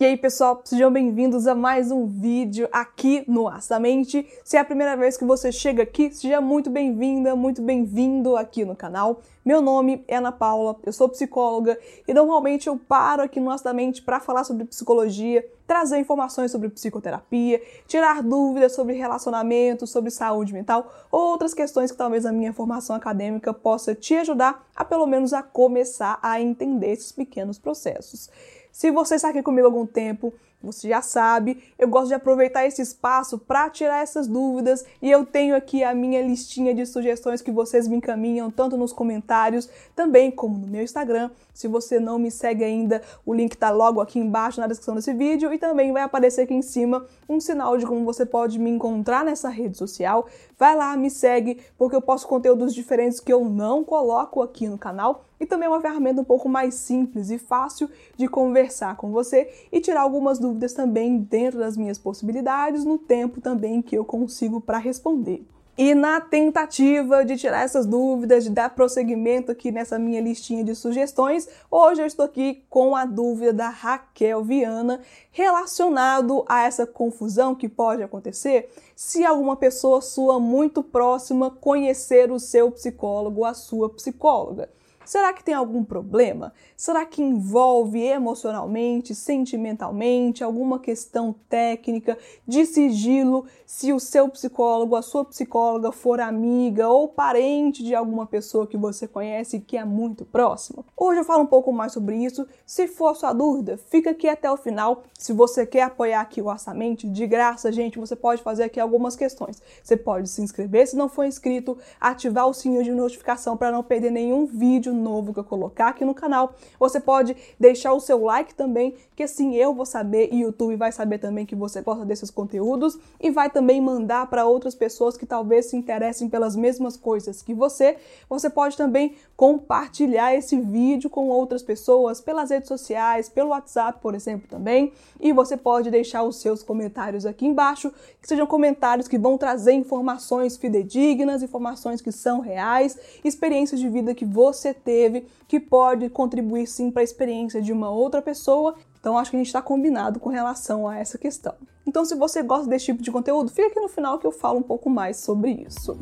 E aí, pessoal, sejam bem-vindos a mais um vídeo aqui no Astamente. Se é a primeira vez que você chega aqui, seja muito bem-vinda, muito bem-vindo aqui no canal. Meu nome é Ana Paula, eu sou psicóloga e normalmente eu paro aqui no Astamente para falar sobre psicologia, trazer informações sobre psicoterapia, tirar dúvidas sobre relacionamento, sobre saúde mental, outras questões que talvez a minha formação acadêmica possa te ajudar a pelo menos a começar a entender esses pequenos processos. Se você está aqui comigo há algum tempo, você já sabe, eu gosto de aproveitar esse espaço para tirar essas dúvidas e eu tenho aqui a minha listinha de sugestões que vocês me encaminham, tanto nos comentários, também como no meu Instagram. Se você não me segue ainda, o link está logo aqui embaixo na descrição desse vídeo e também vai aparecer aqui em cima um sinal de como você pode me encontrar nessa rede social. Vai lá, me segue, porque eu posto conteúdos diferentes que eu não coloco aqui no canal e também é uma ferramenta um pouco mais simples e fácil de conversar com você e tirar algumas dúvidas também dentro das minhas possibilidades, no tempo também que eu consigo para responder. E na tentativa de tirar essas dúvidas, de dar prosseguimento aqui nessa minha listinha de sugestões, hoje eu estou aqui com a dúvida da Raquel Viana relacionado a essa confusão que pode acontecer se alguma pessoa sua muito próxima conhecer o seu psicólogo, a sua psicóloga. Será que tem algum problema? Será que envolve emocionalmente, sentimentalmente, alguma questão técnica de sigilo? Se o seu psicólogo, a sua psicóloga for amiga ou parente de alguma pessoa que você conhece que é muito próxima? Hoje eu falo um pouco mais sobre isso. Se for sua dúvida, fica aqui até o final. Se você quer apoiar aqui o Orçamento, de graça, gente, você pode fazer aqui algumas questões. Você pode se inscrever se não for inscrito, ativar o sininho de notificação para não perder nenhum vídeo novo que eu colocar aqui no canal. Você pode deixar o seu like também, que assim eu vou saber e o YouTube vai saber também que você gosta desses conteúdos e vai também mandar para outras pessoas que talvez se interessem pelas mesmas coisas que você. Você pode também compartilhar esse vídeo com outras pessoas pelas redes sociais, pelo WhatsApp, por exemplo, também. E você pode deixar os seus comentários aqui embaixo, que sejam comentários que vão trazer informações fidedignas, informações que são reais, experiências de vida que você teve que pode contribuir sim para a experiência de uma outra pessoa. Então acho que a gente está combinado com relação a essa questão. Então se você gosta desse tipo de conteúdo, fica aqui no final que eu falo um pouco mais sobre isso.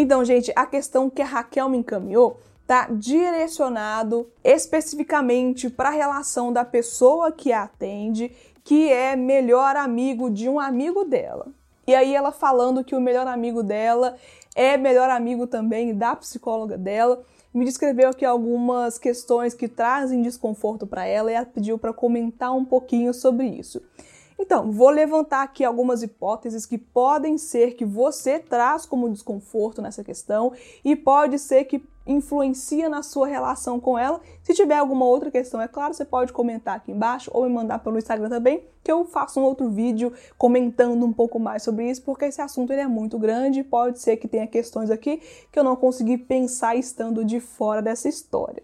Então, gente, a questão que a Raquel me encaminhou está direcionado especificamente para a relação da pessoa que a atende que é melhor amigo de um amigo dela. E aí ela falando que o melhor amigo dela é melhor amigo também da psicóloga dela. Me descreveu aqui algumas questões que trazem desconforto para ela e ela pediu para comentar um pouquinho sobre isso. Então, vou levantar aqui algumas hipóteses que podem ser que você traz como desconforto nessa questão e pode ser que influencia na sua relação com ela. Se tiver alguma outra questão, é claro, você pode comentar aqui embaixo ou me mandar pelo Instagram também, que eu faço um outro vídeo comentando um pouco mais sobre isso, porque esse assunto ele é muito grande e pode ser que tenha questões aqui que eu não consegui pensar estando de fora dessa história.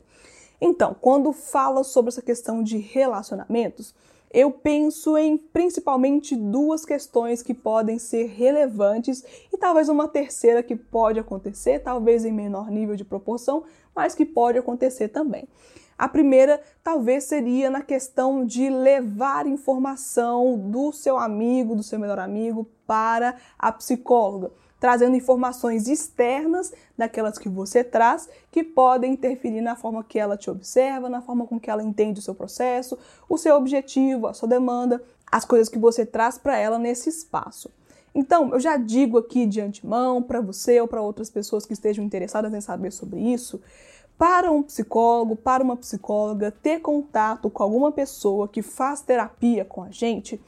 Então, quando fala sobre essa questão de relacionamentos, eu penso em principalmente duas questões que podem ser relevantes e talvez uma terceira que pode acontecer, talvez em menor nível de proporção, mas que pode acontecer também. A primeira talvez seria na questão de levar informação do seu amigo, do seu melhor amigo, para a psicóloga trazendo informações externas daquelas que você traz, que podem interferir na forma que ela te observa, na forma com que ela entende o seu processo, o seu objetivo, a sua demanda, as coisas que você traz para ela nesse espaço. Então, eu já digo aqui de antemão para você ou para outras pessoas que estejam interessadas em saber sobre isso, para um psicólogo, para uma psicóloga, ter contato com alguma pessoa que faz terapia com a gente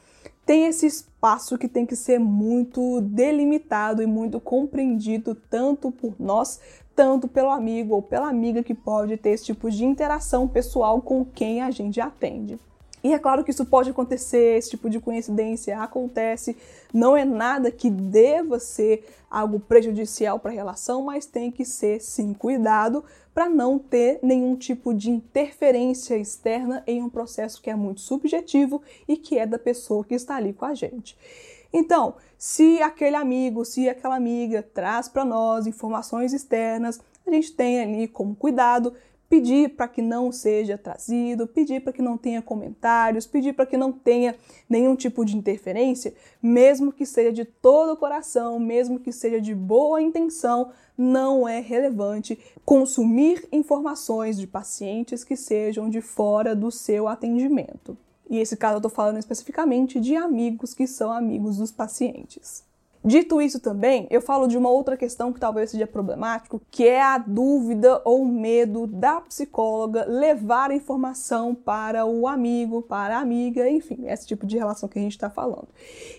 tem esse espaço que tem que ser muito delimitado e muito compreendido tanto por nós, tanto pelo amigo ou pela amiga que pode ter esse tipo de interação pessoal com quem a gente atende. E é claro que isso pode acontecer, esse tipo de coincidência acontece, não é nada que deva ser algo prejudicial para a relação, mas tem que ser sim cuidado para não ter nenhum tipo de interferência externa em um processo que é muito subjetivo e que é da pessoa que está ali com a gente. Então, se aquele amigo, se aquela amiga traz para nós informações externas, a gente tem ali como cuidado pedir para que não seja trazido, pedir para que não tenha comentários, pedir para que não tenha nenhum tipo de interferência, mesmo que seja de todo o coração, mesmo que seja de boa intenção, não é relevante consumir informações de pacientes que sejam de fora do seu atendimento. E esse caso eu estou falando especificamente de amigos que são amigos dos pacientes. Dito isso também, eu falo de uma outra questão que talvez seja problemático, que é a dúvida ou medo da psicóloga levar a informação para o amigo, para a amiga, enfim, esse tipo de relação que a gente está falando.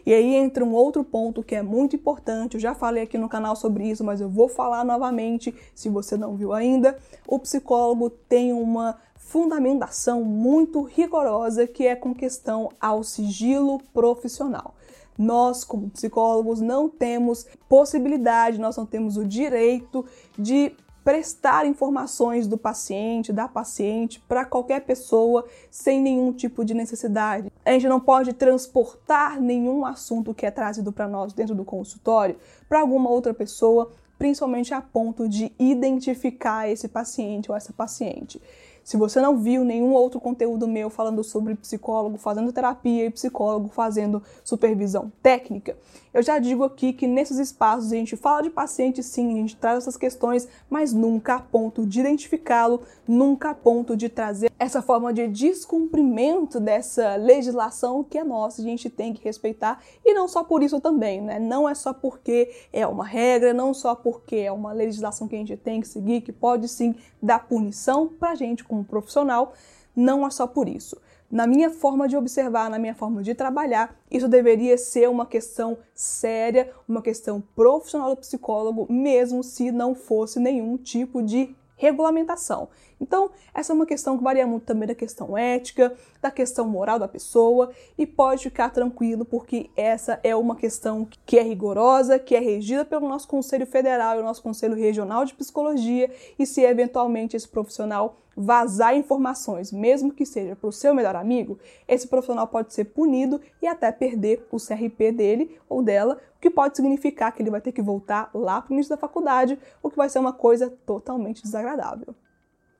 E aí entra um outro ponto que é muito importante, eu já falei aqui no canal sobre isso, mas eu vou falar novamente, se você não viu ainda. O psicólogo tem uma fundamentação muito rigorosa que é com questão ao sigilo profissional. Nós, como psicólogos, não temos possibilidade, nós não temos o direito de prestar informações do paciente, da paciente, para qualquer pessoa sem nenhum tipo de necessidade. A gente não pode transportar nenhum assunto que é trazido para nós dentro do consultório para alguma outra pessoa, principalmente a ponto de identificar esse paciente ou essa paciente. Se você não viu nenhum outro conteúdo meu falando sobre psicólogo fazendo terapia e psicólogo fazendo supervisão técnica, eu já digo aqui que nesses espaços a gente fala de paciente sim, a gente traz essas questões, mas nunca a ponto de identificá-lo, nunca a ponto de trazer essa forma de descumprimento dessa legislação que é nossa, a gente tem que respeitar e não só por isso também, né? Não é só porque é uma regra, não só porque é uma legislação que a gente tem que seguir, que pode sim dar punição pra gente como profissional, não é só por isso. Na minha forma de observar, na minha forma de trabalhar, isso deveria ser uma questão séria, uma questão profissional do psicólogo, mesmo se não fosse nenhum tipo de regulamentação. Então, essa é uma questão que varia muito também da questão ética, da questão moral da pessoa, e pode ficar tranquilo, porque essa é uma questão que é rigorosa, que é regida pelo nosso Conselho Federal e o nosso Conselho Regional de Psicologia, e se eventualmente esse profissional vazar informações, mesmo que seja para o seu melhor amigo, esse profissional pode ser punido e até perder o CRP dele ou dela, o que pode significar que ele vai ter que voltar lá para o início da faculdade, o que vai ser uma coisa totalmente desagradável.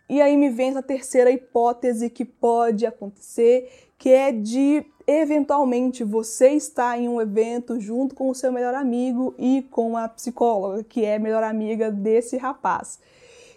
E aí me vem essa terceira hipótese que pode acontecer, que é de eventualmente você estar em um evento junto com o seu melhor amigo e com a psicóloga, que é melhor amiga desse rapaz.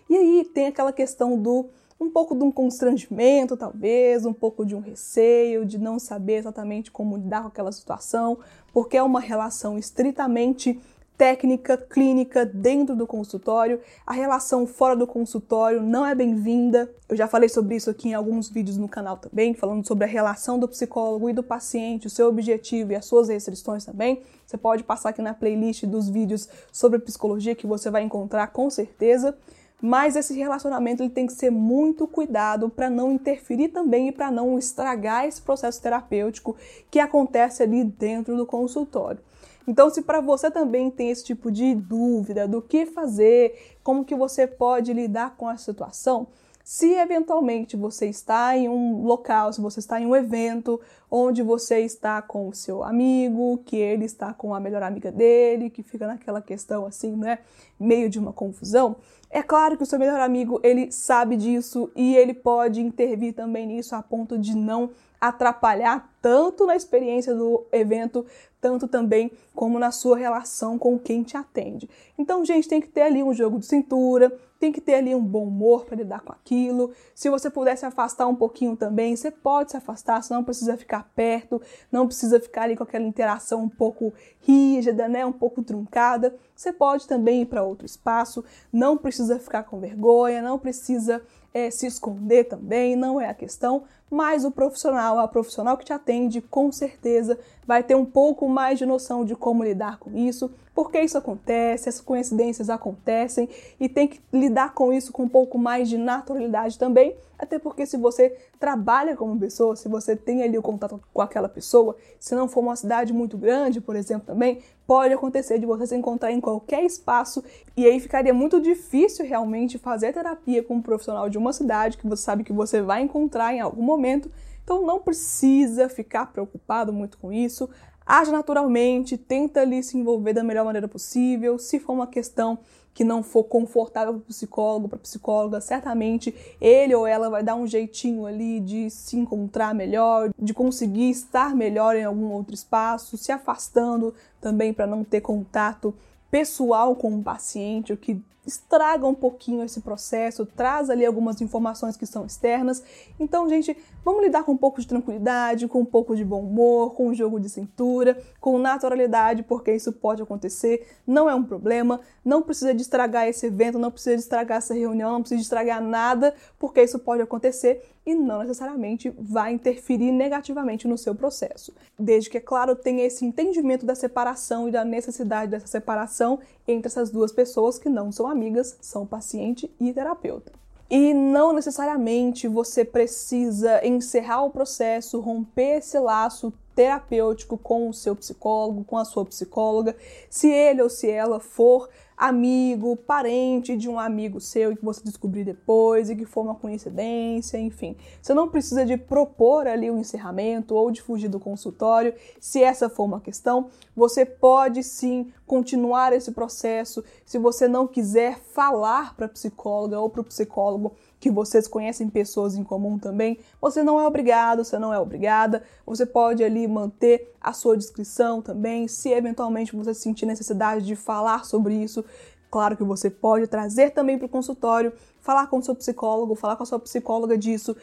E aí tem aquela questão do um pouco de um constrangimento, talvez, um pouco de um receio, de não saber exatamente como lidar com aquela situação, porque é uma relação estritamente técnica, clínica dentro do consultório. A relação fora do consultório não é bem-vinda. Eu já falei sobre isso aqui em alguns vídeos no canal também, falando sobre a relação do psicólogo e do paciente, o seu objetivo e as suas restrições também. Você pode passar aqui na playlist dos vídeos sobre psicologia que você vai encontrar com certeza. Mas esse relacionamento ele tem que ser muito cuidado para não interferir também e para não estragar esse processo terapêutico que acontece ali dentro do consultório. Então, se para você também tem esse tipo de dúvida do que fazer, como que você pode lidar com a situação, se eventualmente você está em um local, se você está em um evento onde você está com o seu amigo, que ele está com a melhor amiga dele, que fica naquela questão assim, né, meio de uma confusão, é claro que o seu melhor amigo, ele sabe disso e ele pode intervir também nisso a ponto de não atrapalhar tanto na experiência do evento, tanto também como na sua relação com quem te atende. Então, gente, tem que ter ali um jogo de cintura, tem que ter ali um bom humor para lidar com aquilo. Se você puder se afastar um pouquinho também, você pode se afastar, você não precisa ficar perto, não precisa ficar ali com aquela interação um pouco rígida, né, um pouco truncada. Você pode também ir para outro espaço, não precisa ficar com vergonha, não precisa é, se esconder também, não é a questão, mas o profissional, a profissional que te atende, com certeza vai ter um pouco mais de noção de como lidar com isso, porque isso acontece, essas coincidências acontecem e tem que lidar com isso com um pouco mais de naturalidade também, até porque se você trabalha como pessoa, se você tem ali o contato com aquela pessoa, se não for uma cidade muito grande, por exemplo, também pode acontecer de você se encontrar em qualquer espaço e aí ficaria muito difícil realmente fazer terapia com um profissional de uma cidade que você sabe que você vai encontrar em algum momento então não precisa ficar preocupado muito com isso. Age naturalmente, tenta ali se envolver da melhor maneira possível. Se for uma questão que não for confortável para o psicólogo, para a psicóloga, certamente ele ou ela vai dar um jeitinho ali de se encontrar melhor, de conseguir estar melhor em algum outro espaço, se afastando também para não ter contato pessoal com o paciente, o que estraga um pouquinho esse processo, traz ali algumas informações que são externas. Então, gente, vamos lidar com um pouco de tranquilidade, com um pouco de bom humor, com um jogo de cintura, com naturalidade, porque isso pode acontecer, não é um problema, não precisa de estragar esse evento, não precisa de estragar essa reunião, não precisa de estragar nada, porque isso pode acontecer e não necessariamente vai interferir negativamente no seu processo. Desde que, é claro, tenha esse entendimento da separação e da necessidade dessa separação entre essas duas pessoas que não são amigas, são paciente e terapeuta. E não necessariamente você precisa encerrar o processo, romper esse laço terapêutico com o seu psicólogo, com a sua psicóloga, se ele ou se ela for amigo, parente de um amigo seu que você descobrir depois e que foi uma coincidência, enfim. Você não precisa de propor ali o encerramento ou de fugir do consultório, se essa for uma questão. Você pode sim continuar esse processo se você não quiser falar para a psicóloga ou para o psicólogo que vocês conhecem pessoas em comum também, você não é obrigado, você não é obrigada. Você pode ali manter a sua descrição também, se eventualmente você sentir necessidade de falar sobre isso. Claro que você pode trazer também para o consultório, falar com o seu psicólogo, falar com a sua psicóloga disso,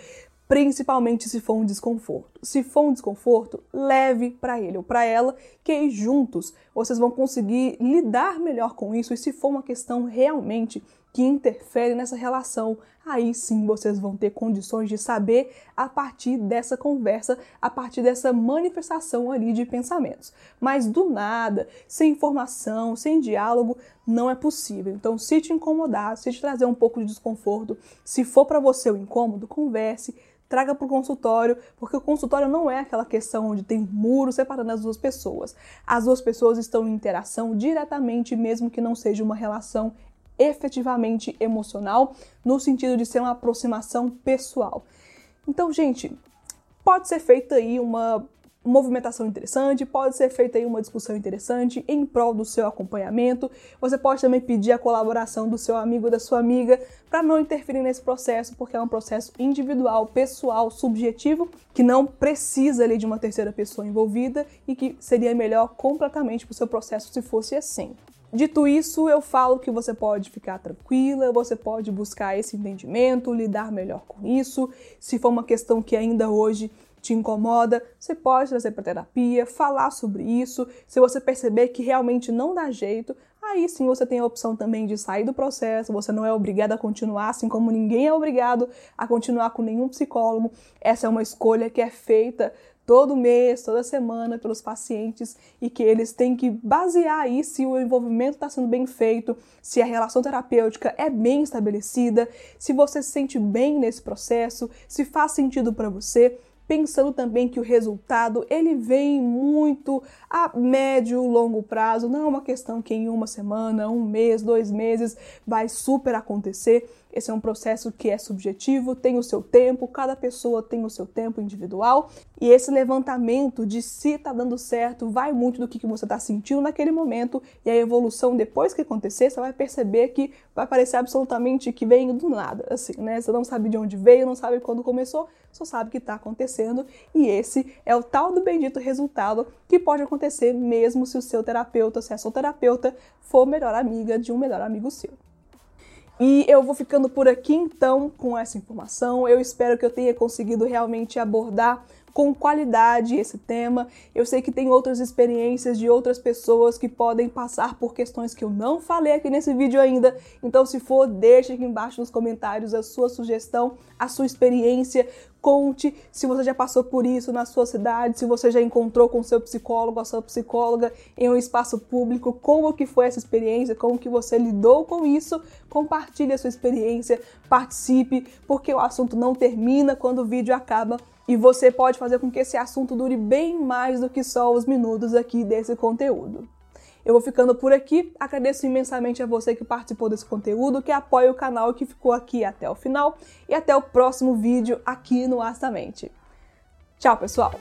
principalmente se for um desconforto. Se for um desconforto, leve para ele ou para ela, que aí juntos vocês vão conseguir lidar melhor com isso. E se for uma questão realmente que interfere nessa relação, aí sim vocês vão ter condições de saber a partir dessa conversa, a partir dessa manifestação ali de pensamentos. Mas do nada, sem informação, sem diálogo, não é possível. Então, se te incomodar, se te trazer um pouco de desconforto, se for para você o incômodo, converse, traga para o consultório, porque o consultório não é aquela questão onde tem muro separando as duas pessoas. As duas pessoas estão em interação diretamente, mesmo que não seja uma relação efetivamente emocional, no sentido de ser uma aproximação pessoal. Então, gente, pode ser feita aí uma movimentação interessante, pode ser feita aí uma discussão interessante em prol do seu acompanhamento. Você pode também pedir a colaboração do seu amigo, da sua amiga, para não interferir nesse processo, porque é um processo individual, pessoal, subjetivo, que não precisa ali de uma terceira pessoa envolvida e que seria melhor completamente para o seu processo se fosse assim. Dito isso, eu falo que você pode ficar tranquila, você pode buscar esse entendimento, lidar melhor com isso. Se for uma questão que ainda hoje te incomoda, você pode trazer para terapia, falar sobre isso. Se você perceber que realmente não dá jeito, aí sim você tem a opção também de sair do processo. Você não é obrigado a continuar, assim como ninguém é obrigado a continuar com nenhum psicólogo. Essa é uma escolha que é feita todo mês, toda semana pelos pacientes e que eles têm que basear aí se o envolvimento está sendo bem feito, se a relação terapêutica é bem estabelecida, se você se sente bem nesse processo, se faz sentido para você pensando também que o resultado ele vem muito a médio, longo prazo, não é uma questão que em uma semana, um mês, dois meses vai super acontecer. Esse é um processo que é subjetivo, tem o seu tempo, cada pessoa tem o seu tempo individual e esse levantamento de se está dando certo vai muito do que, você está sentindo naquele momento e a evolução depois que acontecer, você vai perceber que vai parecer absolutamente que vem do nada, assim, né? Você não sabe de onde veio, não sabe quando começou, só sabe que está acontecendo e esse é o tal do bendito resultado que pode acontecer mesmo se o seu terapeuta, se a sua terapeuta for melhor amiga de um melhor amigo seu. E eu vou ficando por aqui então com essa informação. Eu espero que eu tenha conseguido realmente abordar com qualidade esse tema. Eu sei que tem outras experiências de outras pessoas que podem passar por questões que eu não falei aqui nesse vídeo ainda. Então, se for, deixe aqui embaixo nos comentários a sua sugestão, a sua experiência. Conte se você já passou por isso na sua cidade, se você já encontrou com seu psicólogo, a sua psicóloga em um espaço público, como que foi essa experiência, como que você lidou com isso. Compartilhe a sua experiência, participe, porque o assunto não termina quando o vídeo acaba e você pode fazer com que esse assunto dure bem mais do que só os minutos aqui desse conteúdo. Eu vou ficando por aqui, agradeço imensamente a você que participou desse conteúdo, que apoia o canal e que ficou aqui até o final, e até o próximo vídeo aqui no Astamente. Tchau, pessoal!